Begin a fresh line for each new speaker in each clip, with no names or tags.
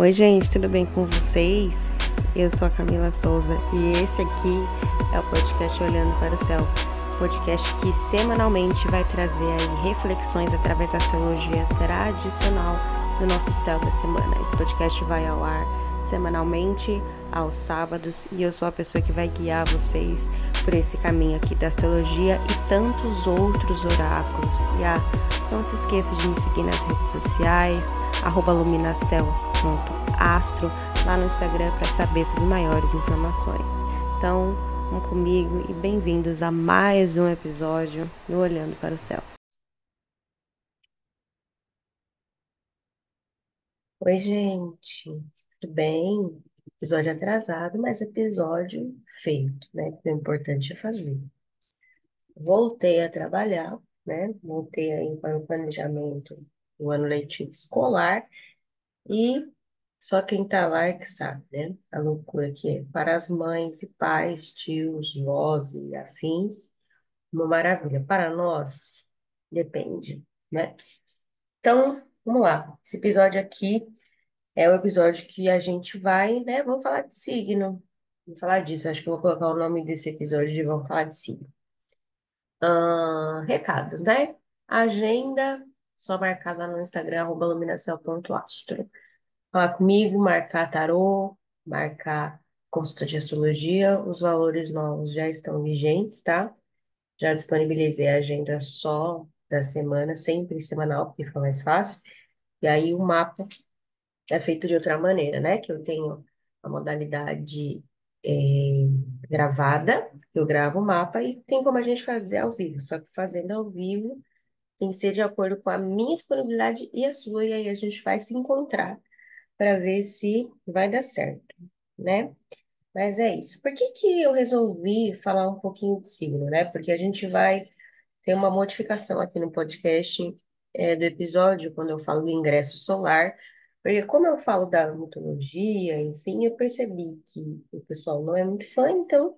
Oi, gente, tudo bem com vocês? Eu sou a Camila Souza e esse aqui é o podcast Olhando para o Céu, podcast que semanalmente vai trazer aí reflexões através da astrologia tradicional do nosso céu da semana. Esse podcast vai ao ar semanalmente aos sábados e eu sou a pessoa que vai guiar vocês por esse caminho aqui da astrologia e tantos outros oráculos. E ah, não se esqueça de me seguir nas redes sociais, luminacel.astro, lá no Instagram para saber sobre maiores informações. Então, vamos comigo e bem-vindos a mais um episódio do Olhando para o Céu.
Oi, gente, tudo bem? Episódio atrasado, mas episódio feito, né? O importante é fazer. Voltei a trabalhar, né? Voltei aí para o planejamento do ano letivo escolar e só quem tá lá é que sabe, né? A loucura que é. Para as mães e pais, tios, vós e afins, uma maravilha. Para nós, depende, né? Então, vamos lá. Esse episódio aqui é o episódio que a gente vai, né? Vamos falar de signo. Vamos falar disso. Acho que eu vou colocar o nome desse episódio de Vamos falar de signo. recados, né? Agenda, só marcar lá no Instagram, arroba iluminação.astro. Falar comigo, marcar tarô, marcar consulta de astrologia. Os valores novos já estão vigentes, tá? Já disponibilizei a agenda só da semana, sempre semanal, porque fica mais fácil. E aí o mapa é feito de outra maneira, né? Que eu tenho a modalidade é, gravada, eu gravo o mapa e tem como a gente fazer ao vivo. Só que fazendo ao vivo tem que ser de acordo com a minha disponibilidade e a sua, e aí a gente vai se encontrar para ver se vai dar certo, né? Mas é isso. Por que que eu resolvi falar um pouquinho de signo, né? Porque a gente vai ter uma modificação aqui no podcast é, do episódio, quando eu falo do ingresso solar, porque como eu falo da mitologia, enfim, eu percebi que o pessoal não é muito fã, então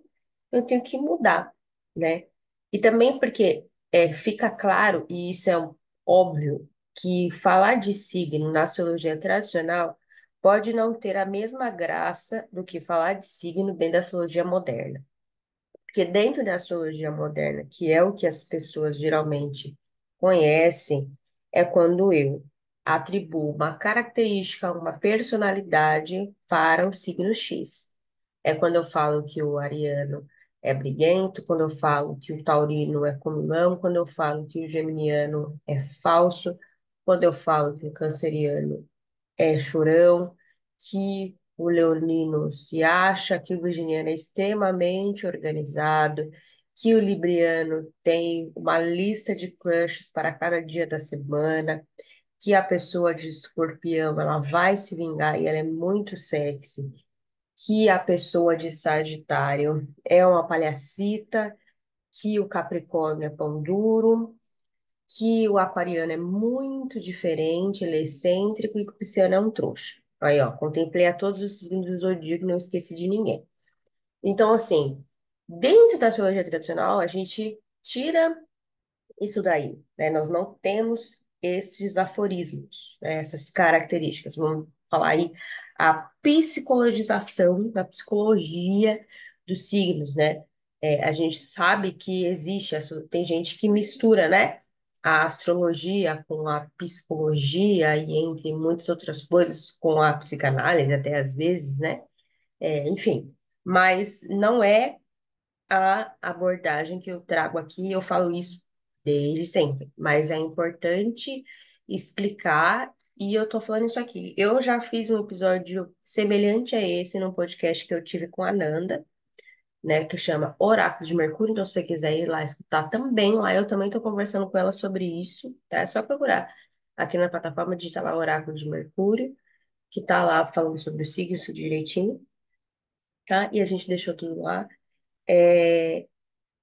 eu tenho que mudar, né? E também porque é, fica claro, e isso é óbvio, que falar de signo na astrologia tradicional pode não ter a mesma graça do que falar de signo dentro da astrologia moderna. Porque dentro da astrologia moderna, que é o que as pessoas geralmente conhecem, é quando eu atribuo uma característica, uma personalidade para o signo X. É quando eu falo que o ariano é briguento, quando eu falo que o taurino é comilão, quando eu falo que o geminiano é falso, quando eu falo que o canceriano é chorão, que o leonino se acha, que o virginiano é extremamente organizado, que o libriano tem uma lista de crushes para cada dia da semana, que a pessoa de escorpião ela vai se vingar e ela é muito sexy, que a pessoa de sagitário é uma palhacita, que o capricórnio é pão duro, que o aquariano é muito diferente, ele é excêntrico e que o pisciano é um trouxa. Aí, ó, contemplei a todos os signos do zodíaco, não esqueci de ninguém. Então, assim, dentro da astrologia tradicional, a gente tira isso daí, né? Nós não temos esses aforismos, né? essas características. Vamos falar aí a psicologização da psicologia dos signos, né? É, a gente sabe que existe, tem gente que mistura, né? A astrologia com a psicologia e entre muitas outras coisas com a psicanálise, até às vezes, né? É, enfim, mas não é a abordagem que eu trago aqui, eu falo isso desde sempre, mas é importante explicar e eu tô falando isso aqui. Eu já fiz um episódio semelhante a esse no podcast que eu tive com a Nanda, né, que chama Oráculo de Mercúrio, então se você quiser ir lá escutar também, lá eu também tô conversando com ela sobre isso, tá? É só procurar aqui na plataforma, digitar lá Oráculo de Mercúrio, que tá lá falando sobre o signo, direitinho, tá? E a gente deixou tudo lá. É,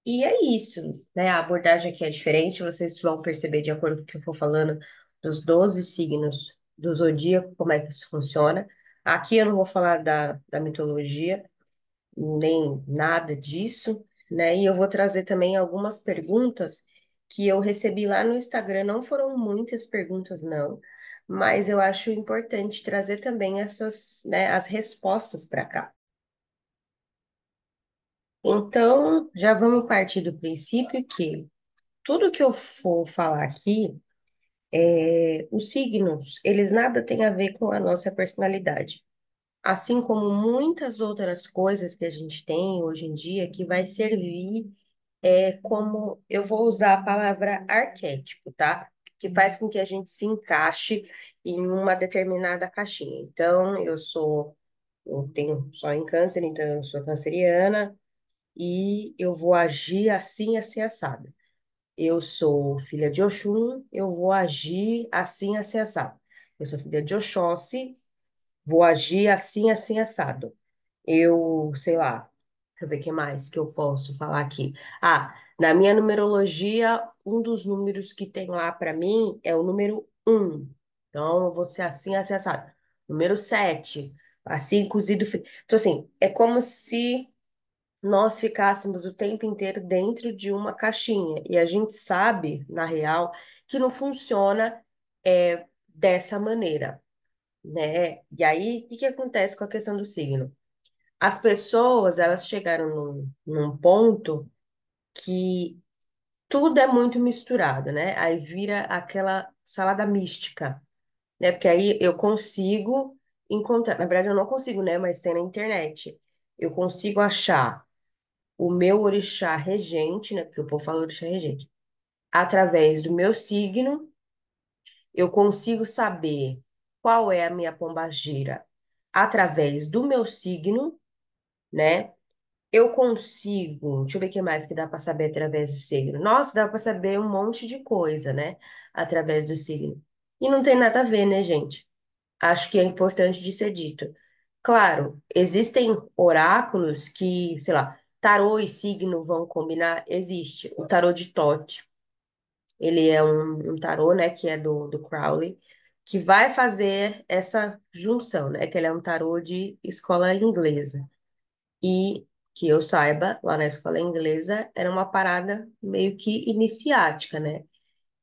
e é isso, né? A abordagem aqui é diferente, vocês vão perceber de acordo com o que eu for falando dos 12 signos do zodíaco, como é que isso funciona. Aqui eu não vou falar da, da mitologia, nem nada disso, né? E eu vou trazer também algumas perguntas que eu recebi lá no Instagram. Não foram muitas perguntas, não, mas eu acho importante trazer também essas, né, as respostas para cá. Então, já vamos partir do princípio que tudo que eu for falar aqui, é, os signos, eles nada têm a ver com a nossa personalidade. Assim como muitas outras coisas que a gente tem hoje em dia, que vai servir é, como, eu vou usar a palavra arquétipo, tá? Que faz com que a gente se encaixe em uma determinada caixinha. Então, eu sou, eu tenho só em câncer, então eu sou canceriana, e eu vou agir assim, assim, assado. Eu sou filha de Oxum, eu vou agir assim, assim, assado. Eu sou filha de Oxóssi, vou agir assim, assim, assado. Eu, sei lá, deixa eu ver o que mais que eu posso falar aqui. Ah, na minha numerologia, um dos números que tem lá para mim é o número 1. Então, eu vou ser assim, assim, assado. Número 7, assim, cozido. Então, assim, é como se nós ficássemos o tempo inteiro dentro de uma caixinha. E a gente sabe, na real, que não funciona é, dessa maneira, né? E aí, o que acontece com a questão do signo? As pessoas, elas chegaram num, num ponto que tudo é muito misturado, né? Aí vira aquela salada mística, né? Porque aí eu consigo encontrar, na verdade eu não consigo, né? Mas tem na internet. Eu consigo achar o meu orixá regente, né? Porque o povo fala orixá regente. Através do meu signo, eu consigo saber qual é a minha pombagira através do meu signo, né? Eu consigo, deixa eu ver o que mais que dá para saber através do signo. Nossa, dá para saber um monte de coisa, né? Através do signo. E não tem nada a ver, né, gente? Acho que é importante de ser dito. Claro, existem oráculos que, sei lá, tarô e signo vão combinar. Existe o tarô de Thoth. Ele é um, um tarô, né, que é do, do Crowley, que vai fazer essa junção, né? Que ele é um tarô de escola inglesa. E que eu saiba, lá na escola inglesa, era uma parada meio que iniciática, né?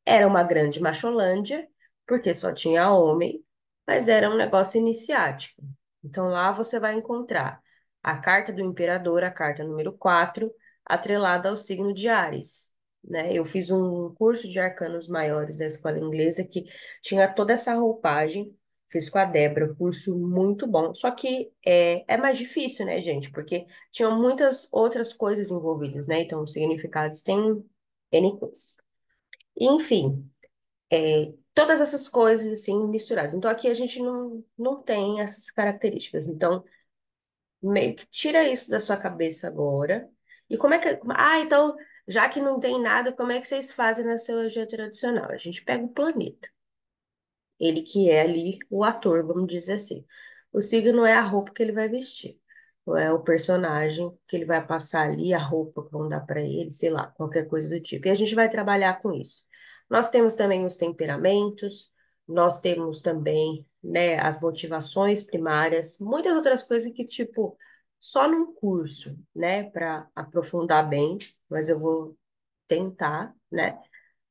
Era uma grande macholândia, porque só tinha homem, mas era um negócio iniciático. Então lá você vai encontrar a carta do imperador, a carta número 4, atrelada ao signo de Áries. Né? Eu fiz um curso de arcanos maiores da escola inglesa que tinha toda essa roupagem. Fiz com a Débora, curso muito bom. Só que é, é mais difícil, né, gente? Porque tinham muitas outras coisas envolvidas, né? Então, os significados têm N coisas. Enfim, é, todas essas coisas assim misturadas. Então aqui a gente não, não tem essas características. Então, meio que tira isso da sua cabeça agora. E como é que. Ah, então, já que não tem nada, como é que vocês fazem na astrologia tradicional? A gente pega o planeta. Ele que é ali o ator, vamos dizer assim. O signo é a roupa que ele vai vestir. Ou é o personagem que ele vai passar ali, a roupa que vão dar para ele, sei lá, qualquer coisa do tipo. E a gente vai trabalhar com isso. Nós temos também os temperamentos, nós temos também, né, as motivações primárias, muitas outras coisas que, tipo, só num curso, né, para aprofundar bem, mas eu vou tentar, né?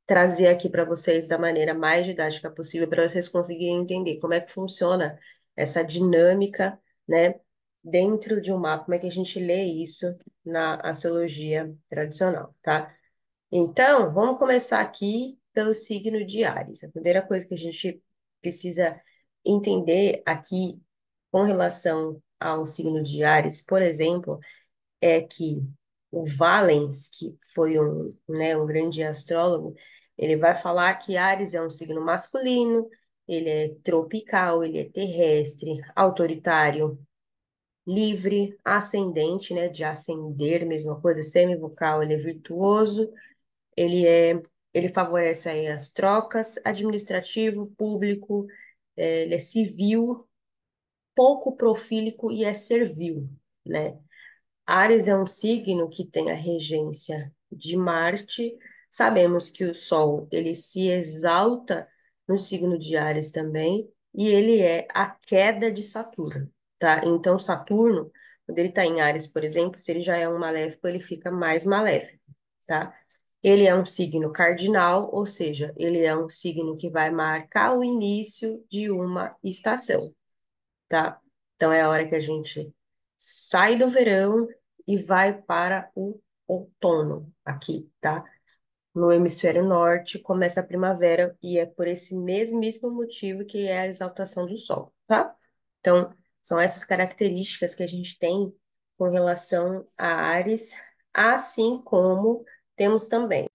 trazer aqui para vocês da maneira mais didática possível, para vocês conseguirem entender como é que funciona essa dinâmica, né, dentro de um mapa, como é que a gente lê isso na astrologia tradicional, tá? Então, vamos começar aqui pelo signo de Áries. A primeira coisa que a gente precisa entender aqui com relação ao signo de Áries, por exemplo, é que o Valens, que foi um, né, um grande astrólogo, ele vai falar que Áries é um signo masculino, ele é tropical, ele é terrestre, autoritário, livre, ascendente, né, de ascender, mesma coisa, semivocal, ele é virtuoso, ele é, ele favorece aí as trocas, administrativo, público, é, ele é civil, pouco profílico e é servil, né? Áries é um signo que tem a regência de Marte. Sabemos que o Sol ele se exalta no signo de Áries também, e ele é a queda de Saturno, tá? Então, Saturno, quando ele está em Áries, por exemplo, se ele já é um maléfico, ele fica mais maléfico, tá? Ele é um signo cardinal, ou seja, ele é um signo que vai marcar o início de uma estação, tá? Então é a hora que a gente sai do verão e vai para o outono aqui, tá? No hemisfério norte começa a primavera e é por esse mesmíssimo motivo que é a exaltação do sol, tá? Então, são essas características que a gente tem com relação a Ares, assim como temos também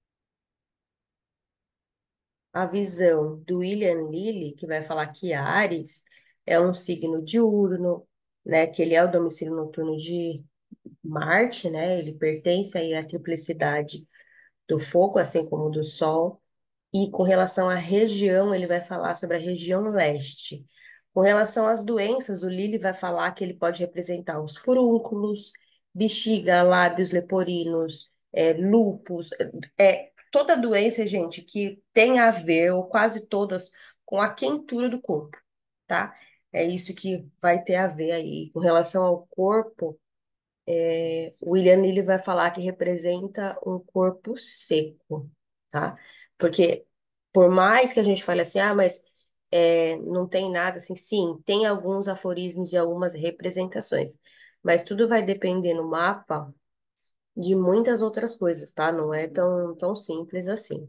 a visão do William Lilly, que vai falar que Ares é um signo diurno, né, que ele é o domicílio noturno de Marte, né, ele pertence aí à triplicidade do fogo, assim como do Sol, e com relação à região, ele vai falar sobre a região leste. Com relação às doenças, o Lilly vai falar que ele pode representar os furúnculos, bexiga, lábios leporinos, é, lúpus, é, toda doença, gente, que tem a ver, ou quase todas, com a quentura do corpo, tá? É isso que vai ter a ver aí. Com relação ao corpo, é, o William ele vai falar que representa um corpo seco, tá? Porque por mais que a gente fale assim, ah, mas é, não tem nada assim, sim, tem alguns aforismos e algumas representações, mas tudo vai depender no mapa de muitas outras coisas, tá? Não é tão, tão simples assim.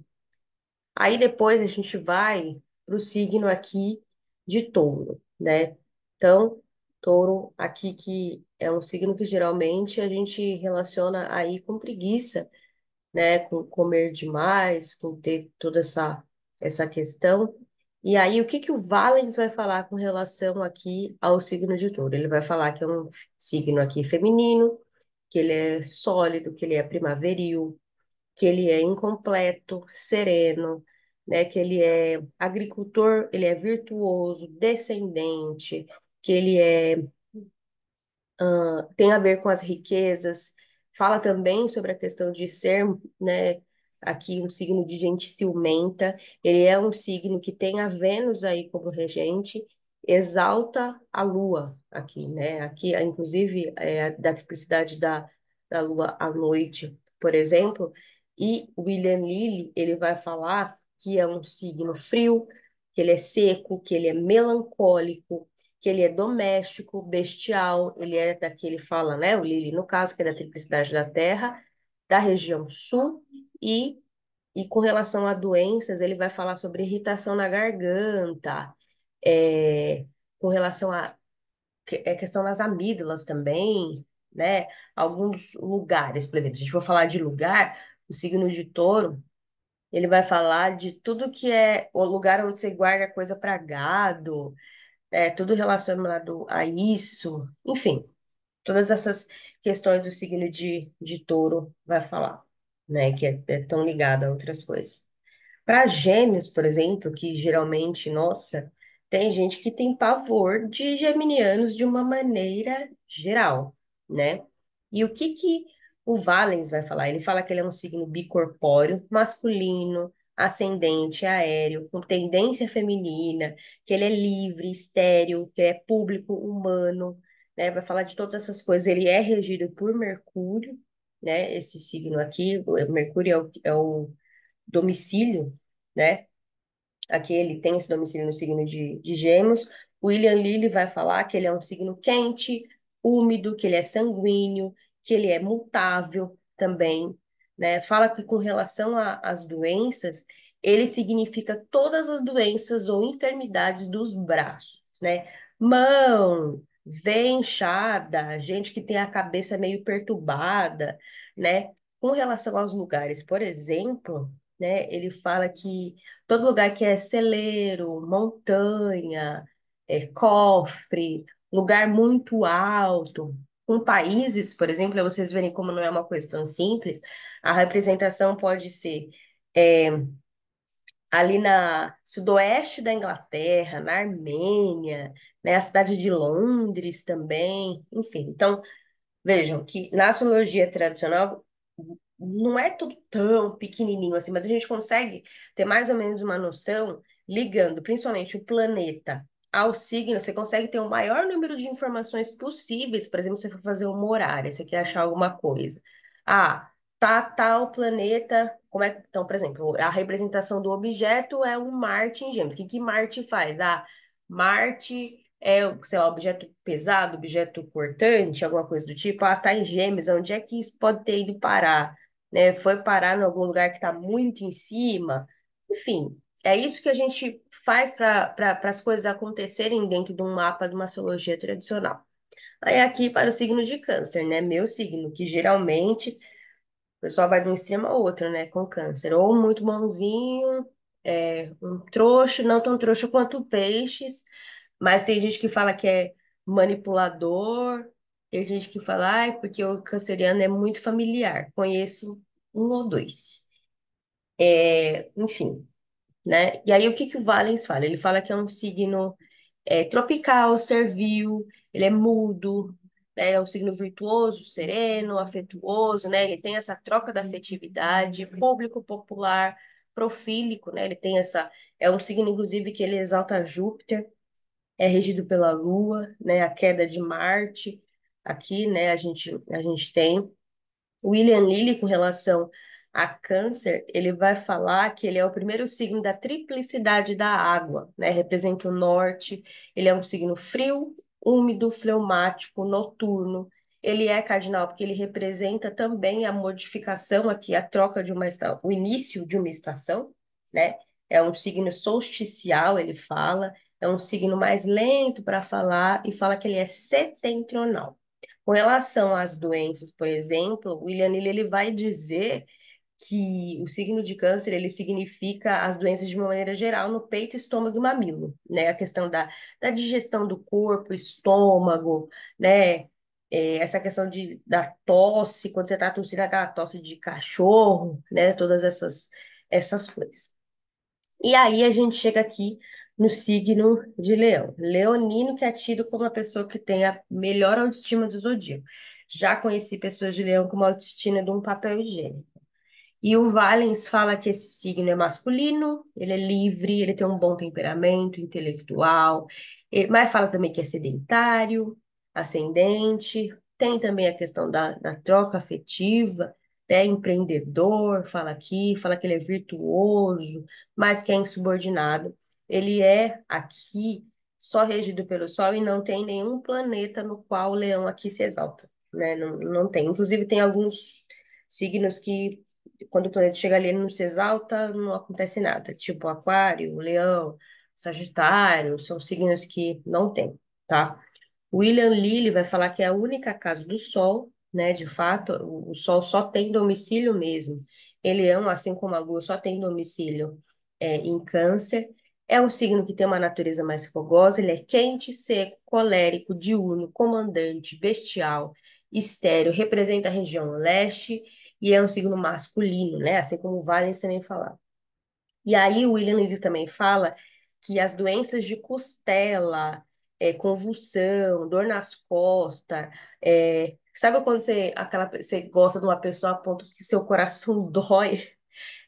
Aí depois a gente vai para o signo aqui de touro, né? Então, touro aqui que é um signo que geralmente a gente relaciona aí com preguiça, né? Com comer demais, com ter toda essa, essa questão. E aí, o que que o Valens vai falar com relação aqui ao signo de touro? Ele vai falar que é um signo aqui feminino, que ele é sólido, que ele é primaveril, que ele é incompleto, sereno, né, que ele é agricultor, ele é virtuoso, descendente, que ele é uh, tem a ver com as riquezas. Fala também sobre a questão de ser, né, aqui um signo de gente ciumenta. Ele é um signo que tem a Vênus aí como regente, exalta a Lua aqui, né? Aqui, inclusive, é, da triplicidade da, da Lua à noite, por exemplo. E William Lilly, ele vai falar que é um signo frio, que ele é seco, que ele é melancólico, que ele é doméstico, bestial, ele é daquele fala, né? O Lilly, no caso, que é da triplicidade da Terra, da região sul, e, e com relação a doenças, ele vai falar sobre irritação na garganta, é, com relação a é questão das amígdalas também, né? Alguns lugares, por exemplo, se a gente for falar de lugar, o signo de touro, ele vai falar de tudo que é o lugar onde você guarda coisa para gado, é, tudo relacionado a isso, enfim, todas essas questões do signo de, de touro vai falar, né? Que é, é tão ligado a outras coisas. Para gêmeos, por exemplo, que geralmente, nossa, tem gente que tem pavor de geminianos de uma maneira geral, né? E o que que o Valens vai falar? Ele fala que ele é um signo bicorpóreo, masculino, ascendente, aéreo, com tendência feminina, que ele é livre, estéril, que é público, humano, né? Vai falar de todas essas coisas. Ele é regido por Mercúrio, né? Esse signo aqui, Mercúrio é o, é o domicílio, né? Aqui ele tem esse domicílio no signo de, de Gêmeos. William Lilly vai falar que ele é um signo quente, úmido, que ele é sanguíneo, que ele é mutável também, né? Fala que com relação às doenças, ele significa todas as doenças ou enfermidades dos braços, né? Mão, veia inchada, gente que tem a cabeça meio perturbada, né? Com relação aos lugares, por exemplo, né? Ele fala que todo lugar que é celeiro, montanha, é, cofre, lugar muito alto, com países, por exemplo, vocês verem como não é uma coisa tão simples, a representação pode ser é, ali na sudoeste da Inglaterra, na Armênia, né, a cidade de Londres também, enfim. Então, vejam que na astrologia tradicional não é tudo tão pequenininho assim, mas a gente consegue ter mais ou menos uma noção ligando principalmente o planeta ao signo, você consegue ter o maior número de informações possíveis, por exemplo, se você for fazer uma horária, você quer achar alguma coisa. Ah, tá tal planeta, como é, então, por exemplo, a representação do objeto é um Marte em Gêmeos. O que que Marte faz? Ah, Marte é, sei lá, objeto pesado, objeto cortante, alguma coisa do tipo. Ah, tá em Gêmeos, onde é que isso pode ter ido parar? Né? Foi parar em algum lugar que está muito em cima? Enfim, é isso que a gente faz para as coisas acontecerem dentro de um mapa de uma astrologia tradicional. Aí aqui para o signo de câncer, né? Meu signo, que geralmente o pessoal vai de um extremo ao outro, né? Com câncer. Ou muito bonzinho, é, um trouxa, não tão trouxa quanto peixes, mas tem gente que fala que é manipulador, tem gente que fala, ai, porque o canceriano é muito familiar. Conheço um ou dois. É, enfim, né? E aí o que que o Valens fala? Ele fala que é um signo é, tropical, servil, ele é mudo, né? É um signo virtuoso, sereno, afetuoso, né? Ele tem essa troca da afetividade, público popular, profílico, né? Ele tem essa é um signo inclusive que ele exalta Júpiter, é regido pela Lua, né? A queda de Marte aqui, né? A gente a gente tem William Lilly com relação a câncer, ele vai falar que ele é o primeiro signo da triplicidade da água, né? Representa o norte, ele é um signo frio, úmido, fleumático, noturno. Ele é cardinal porque ele representa também a modificação aqui, a troca de uma estação, o início de uma estação, né? É um signo solsticial, ele fala, é um signo mais lento para falar e fala que ele é setentrional. Com relação às doenças, por exemplo, William Lilly ele vai dizer que o signo de câncer ele significa as doenças de uma maneira geral no peito, estômago e mamilo, né? A questão da, da digestão do corpo, estômago, né? É, essa questão de, da tosse, quando você está tossindo aquela tosse de cachorro, né? Todas essas, essas coisas. E aí a gente chega aqui no signo de Leão. Leonino, que é tido como a pessoa que tem a melhor autoestima do zodíaco. Já conheci pessoas de Leão com uma autoestima de um papel higiênico. E o Valens fala que esse signo é masculino, ele é livre, ele tem um bom temperamento intelectual, mas fala também que é sedentário, ascendente, tem também a questão da, da troca afetiva, né, empreendedor, fala aqui, fala que ele é virtuoso, mas que é insubordinado. Ele é aqui só regido pelo Sol e não tem nenhum planeta no qual o leão aqui se exalta, né? Não, não tem. Inclusive, tem alguns signos que quando o planeta chega ali, ele não se exalta, não acontece nada. Tipo Aquário, Leão, Sagitário, são signos que não tem, tá? William Lilly vai falar que é a única casa do Sol, né? De fato, o Sol só tem domicílio mesmo. Ele é assim como a Lua, só tem domicílio é, em Câncer. É um signo que tem uma natureza mais fogosa, ele é quente, seco, colérico, diurno, comandante, bestial, estéreo, representa a região leste e é um signo masculino, né? Assim como o Valens também falava. E aí o William Lilly também fala que as doenças de costela, é, convulsão, dor nas costas, é, sabe quando você, aquela, você gosta de uma pessoa a ponto que seu coração dói?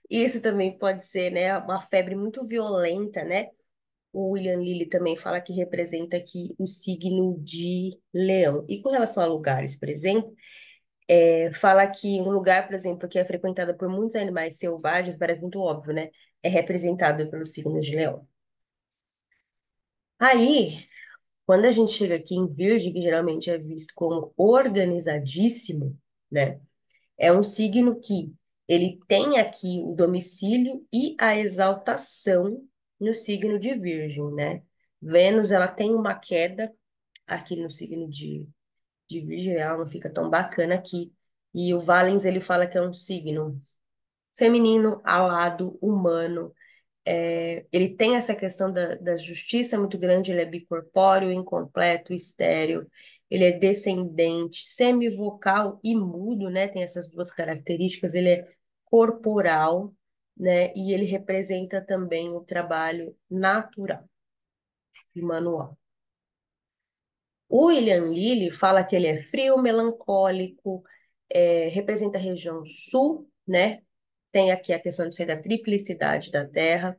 Isso também pode ser, né, uma febre muito violenta, né? O William Lilly também fala que representa aqui o signo de leão. E com relação a lugares, por exemplo, é, fala que um lugar, por exemplo, que é frequentado por muitos animais selvagens, parece muito óbvio, né? É representado pelo signo de leão. Aí, quando a gente chega aqui em Virgem, que geralmente é visto como organizadíssimo, né? É um signo que ele tem aqui o domicílio e a exaltação no signo de Virgem, né? Vênus, ela tem uma queda aqui no signo de de Virgem, ela não fica tão bacana aqui. E o Valens, ele fala que é um signo feminino, alado, humano. É, ele tem essa questão da, da justiça muito grande, ele é bicorpóreo, incompleto, estéreo, ele é descendente, semivocal e mudo, né? Tem essas duas características, ele é corporal, né? E ele representa também o trabalho natural e manual. O William Lilly fala que ele é frio, melancólico, é, representa a região sul, né? Tem aqui a questão de ser da triplicidade da Terra.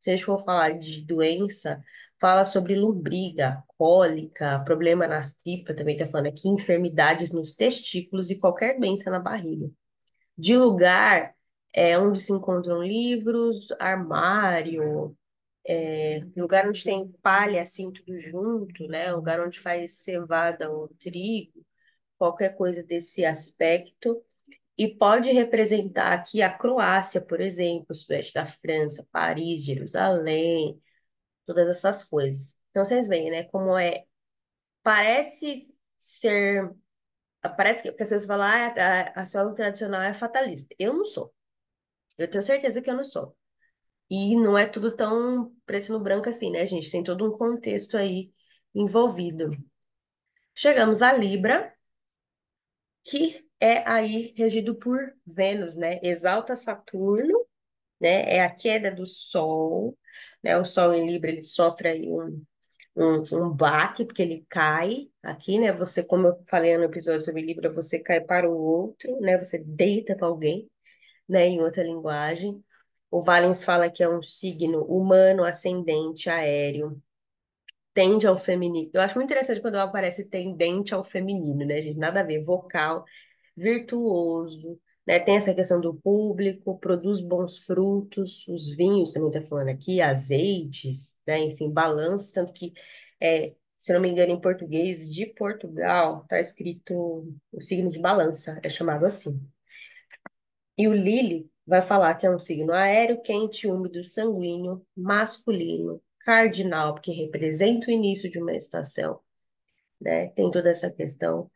Se a gente for falar de doença, fala sobre lombriga, cólica, problema nas tripas, também está falando aqui, enfermidades nos testículos e qualquer doença na barriga. De lugar é onde se encontram livros, armário, é, lugar onde tem palha, assim, tudo junto, né? Lugar onde faz cevada ou trigo, qualquer coisa desse aspecto. E pode representar aqui a Croácia, por exemplo, o sudeste da França, Paris, Jerusalém, todas essas coisas. Então vocês veem, né, como é parece ser parece que, que as pessoas falam, ah, a, a astrologia tradicional é fatalista. Eu não sou. Eu tenho certeza que eu não sou. E não é tudo tão preto no branco assim, né, gente? Tem todo um contexto aí envolvido. Chegamos a Libra, que é aí regido por Vênus, né? Exalta Saturno, né? É a queda do Sol, né? O Sol em Libra, ele sofre aí um, um, um baque, porque ele cai aqui, né? Você, como eu falei no episódio sobre Libra, você cai para o outro, né? Você deita para alguém, né? Em outra linguagem. O Valens fala que é um signo humano, ascendente, aéreo, tende ao feminino. Eu acho muito interessante quando aparece tendente ao feminino, né, gente? Nada a ver, vocal, virtuoso, né? Tem essa questão do público, produz bons frutos, os vinhos também tá falando aqui, azeites, né? Enfim, balanço, tanto que, é, se não me engano, em português de Portugal, tá escrito o signo de balança, é chamado assim. E o Lili vai falar que é um signo aéreo, quente, úmido, sanguíneo, masculino, cardinal, porque representa o início de uma estação, né? Tem toda essa questão.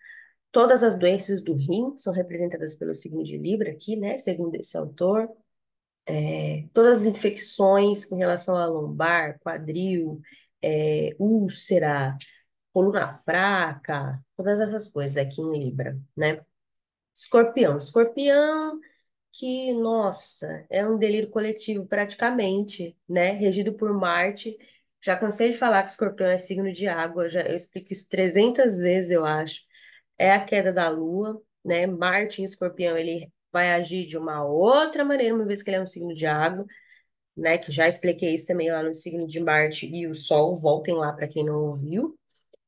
Todas as doenças do rim são representadas pelo signo de Libra aqui, né? Segundo esse autor. É, todas as infecções com relação a lombar, quadril, é, úlcera, coluna fraca, todas essas coisas aqui em Libra, né? Escorpião. Escorpião que, nossa, é um delírio coletivo praticamente, né? Regido por Marte. Já cansei de falar que Escorpião é signo de água, já, eu explico isso 300 vezes, eu acho. É a queda da Lua, né? Marte em Escorpião, ele vai agir de uma outra maneira, uma vez que ele é um signo de água, né? Que já expliquei isso também lá no signo de Marte e o Sol, voltem lá para quem não ouviu,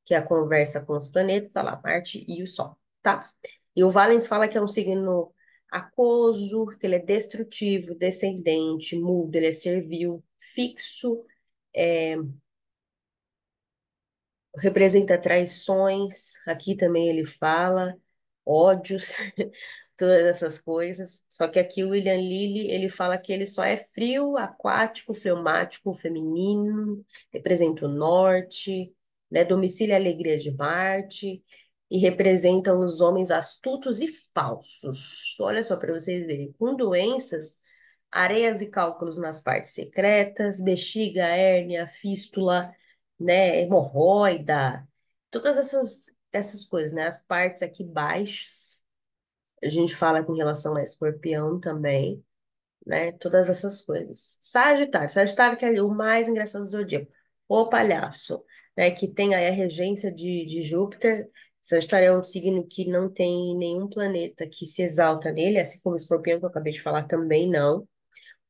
que é a conversa com os planetas, tá lá, Marte e o Sol, tá? E o Valens fala que é um signo aquoso, que ele é destrutivo, descendente, mudo, ele é servil, fixo, é, representa traições, aqui também ele fala, ódios, todas essas coisas. Só que aqui o William Lilly, ele fala que ele só é frio, aquático, fleumático, feminino, representa o norte, né, domicílio e alegria de Marte, e representam os homens astutos e falsos. Olha só para vocês verem, com doenças, areias e cálculos nas partes secretas, bexiga, hérnia, fístula, né, hemorroida, todas essas essas coisas, né, as partes aqui baixas. A gente fala com relação a escorpião também, né, todas essas coisas. Sagitário, Sagitário que é o mais engraçado do zodíaco. O palhaço, né, que tem aí a regência de, de Júpiter, Sagitário é um signo que não tem nenhum planeta que se exalta nele, assim como o escorpião, que eu acabei de falar, também não.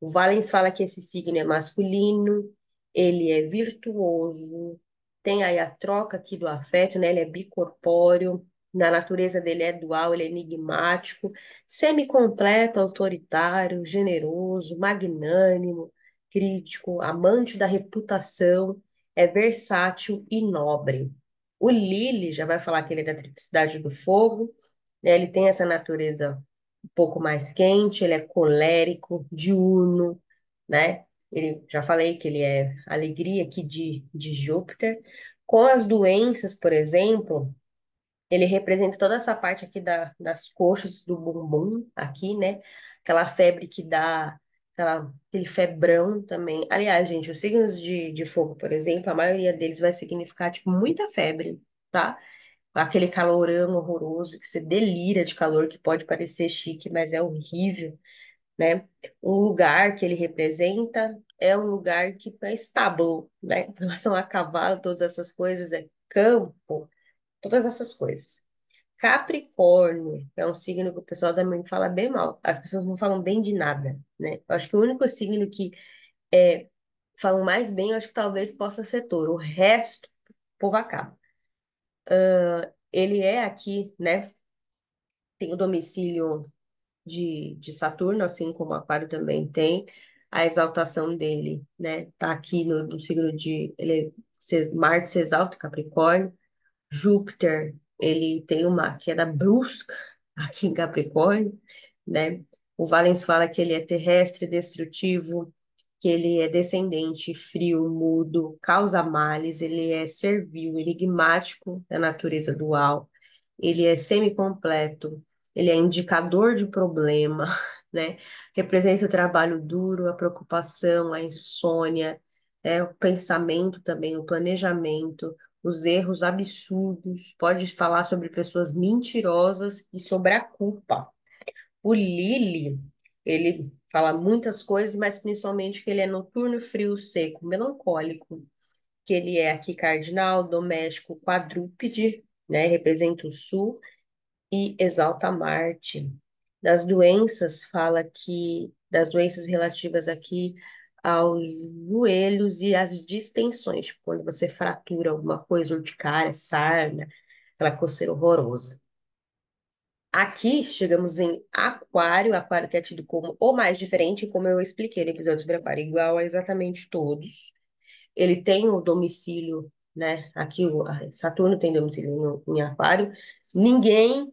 O Valens fala que esse signo é masculino, ele é virtuoso, tem aí a troca aqui do afeto, né? Ele é bicorpóreo, na natureza dele é dual, ele é enigmático, semi-completo, autoritário, generoso, magnânimo, crítico, amante da reputação, é versátil e nobre. O Lili já vai falar que ele é da triplicidade do fogo, né? Ele tem essa natureza um pouco mais quente, ele é colérico, diurno, né? Ele, já falei que ele é alegria aqui de, de Júpiter. Com as doenças, por exemplo, ele representa toda essa parte aqui da, das coxas, do bumbum, aqui, né? Aquela febre que dá, aquela, aquele febrão também. Aliás, gente, os signos de, de fogo, por exemplo, a maioria deles vai significar, tipo, muita febre, tá? Aquele calorão horroroso, que você delira de calor, que pode parecer chique, mas é horrível, né? Um lugar que ele representa é um lugar que é estábulo, né? Em relação a cavalo, todas essas coisas, é campo, todas essas coisas. Capricórnio é um signo que o pessoal também fala bem mal. As pessoas não falam bem de nada, né? Eu acho que o único signo que é, falam mais bem, eu acho que talvez possa ser touro. O resto, o povo acaba. Uh, ele é aqui, né? Tem o domicílio de, de Saturno, assim como Aquário também tem, a exaltação dele, né? Tá aqui no, no signo de ele, Marte se exalta Capricórnio, Júpiter, ele tem uma queda brusca aqui em Capricórnio, né? O Valens fala que ele é terrestre, destrutivo, que ele é descendente, frio, mudo, causa males, ele é servil, enigmático da natureza dual, ele é semi-completo, ele é indicador de problema, né? Representa o trabalho duro, a preocupação, a insônia, é, o pensamento também, o planejamento, os erros absurdos, pode falar sobre pessoas mentirosas e sobre a culpa. O Lili, ele fala muitas coisas, mas principalmente que ele é noturno, frio, seco, melancólico, que ele é aqui cardinal, doméstico, quadrúpede, né? Representa o sul e exalta Marte. Das doenças, fala que das doenças relativas aqui aos joelhos e às distensões, tipo, quando você fratura alguma coisa, urticária, sarna, aquela coceira horrorosa. Aqui chegamos em Aquário, Aquário que é tido como o mais diferente, como eu expliquei no episódio sobre Aquário, igual a exatamente todos. Ele tem o domicílio, né? Aqui o Saturno tem domicílio em Aquário. Ninguém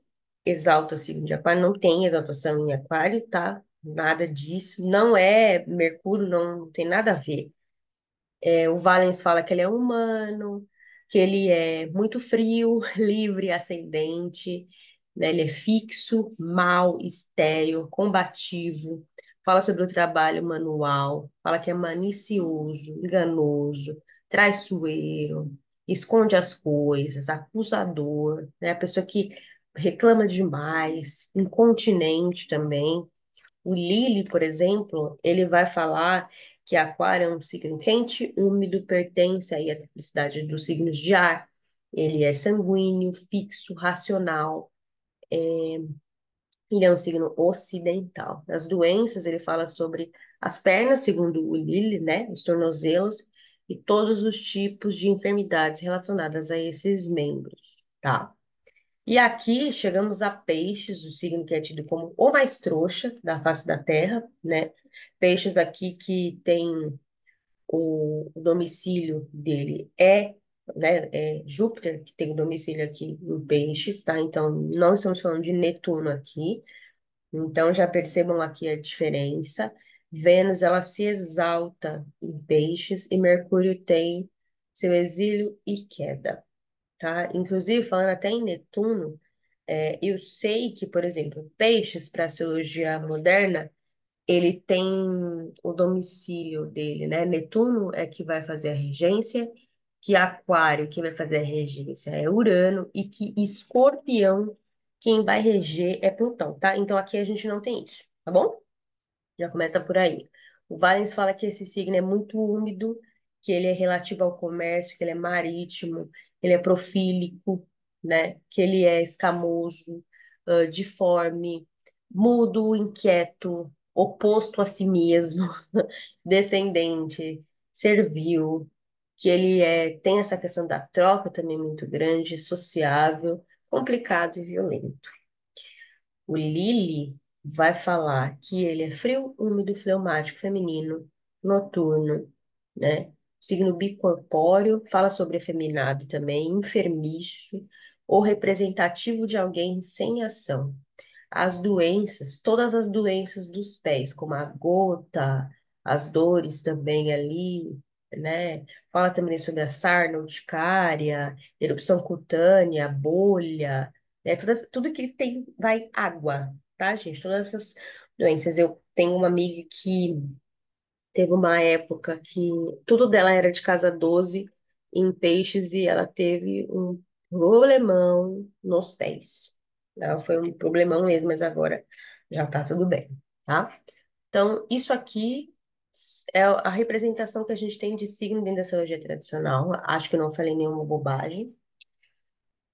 exalta o signo de Aquário, não tem exaltação em Aquário, tá? Nada disso. Não é Mercúrio, não tem nada a ver. É, o Valens fala que ele é humano, que ele é muito frio, livre, ascendente, né? Ele é fixo, mau, estéril, combativo. Fala sobre o trabalho manual, fala que é malicioso, enganoso, traiçoeiro, esconde as coisas, acusador, né? A pessoa que reclama demais, incontinente também. O Lili, por exemplo, ele vai falar que Aquário é um signo quente, úmido, pertence aí à triplicidade dos signos de ar. Ele é sanguíneo, fixo, racional. É... Ele é um signo ocidental. Nas doenças, ele fala sobre as pernas, segundo o Lili, né? Os tornozelos e todos os tipos de enfermidades relacionadas a esses membros, tá? E aqui chegamos a peixes, o signo que é tido como o mais trouxa da face da Terra, né? Peixes aqui que tem o, domicílio dele é, né, é Júpiter, que tem o domicílio aqui em peixes, tá? Então, não estamos falando de Netuno aqui. Então, já percebam aqui a diferença. Vênus, ela se exalta em peixes e Mercúrio tem seu exílio e queda tá? Inclusive, falando até em Netuno, é, eu sei que, por exemplo, peixes, para a astrologia moderna, ele tem o domicílio dele, né? Netuno é que vai fazer a regência, que Aquário, que vai fazer a regência é Urano, e que Escorpião, quem vai reger é Plutão, tá? Então aqui a gente não tem isso, tá bom? Já começa por aí. O Valens fala que esse signo é muito úmido, que ele é relativo ao comércio, que ele é marítimo, ele é profílico, né? Que ele é escamoso, uh, diforme, mudo, inquieto, oposto a si mesmo, descendente, servil, que ele é, tem essa questão da troca também muito grande, sociável, complicado e violento. O Lili vai falar que ele é frio, úmido, fleumático, feminino, noturno, né? Signo bicorpóreo, fala sobre efeminado também, enfermiço ou representativo de alguém sem ação. As doenças, todas as doenças dos pés, como a gota, as dores também ali, né? Fala também sobre a sarna urticária, erupção cutânea, bolha, né? Tudo, tudo que tem vai água, tá, gente? Todas essas doenças. Eu tenho uma amiga que Teve uma época que tudo dela era de casa 12 em peixes e ela teve um problemão nos pés. Ela foi um problemão mesmo, mas agora já tá tudo bem, tá? Então, isso aqui é a representação que a gente tem de signo dentro da astrologia tradicional. Acho que não falei nenhuma bobagem.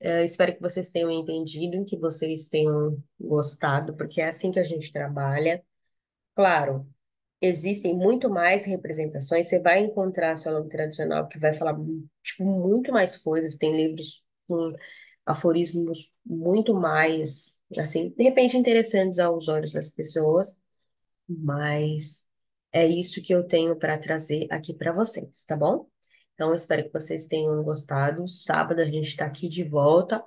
É, espero que vocês tenham entendido, que vocês tenham gostado, porque é assim que a gente trabalha. Claro, existem muito mais representações. Você vai encontrar a astrologia tradicional que vai falar tipo, muito mais coisas. Tem livros com aforismos muito mais assim, de repente interessantes aos olhos das pessoas, mas é isso que eu tenho para trazer aqui para vocês, tá bom? Então, espero que vocês tenham gostado. Sábado a gente está aqui de volta.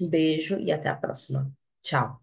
Um beijo e até a próxima. Tchau.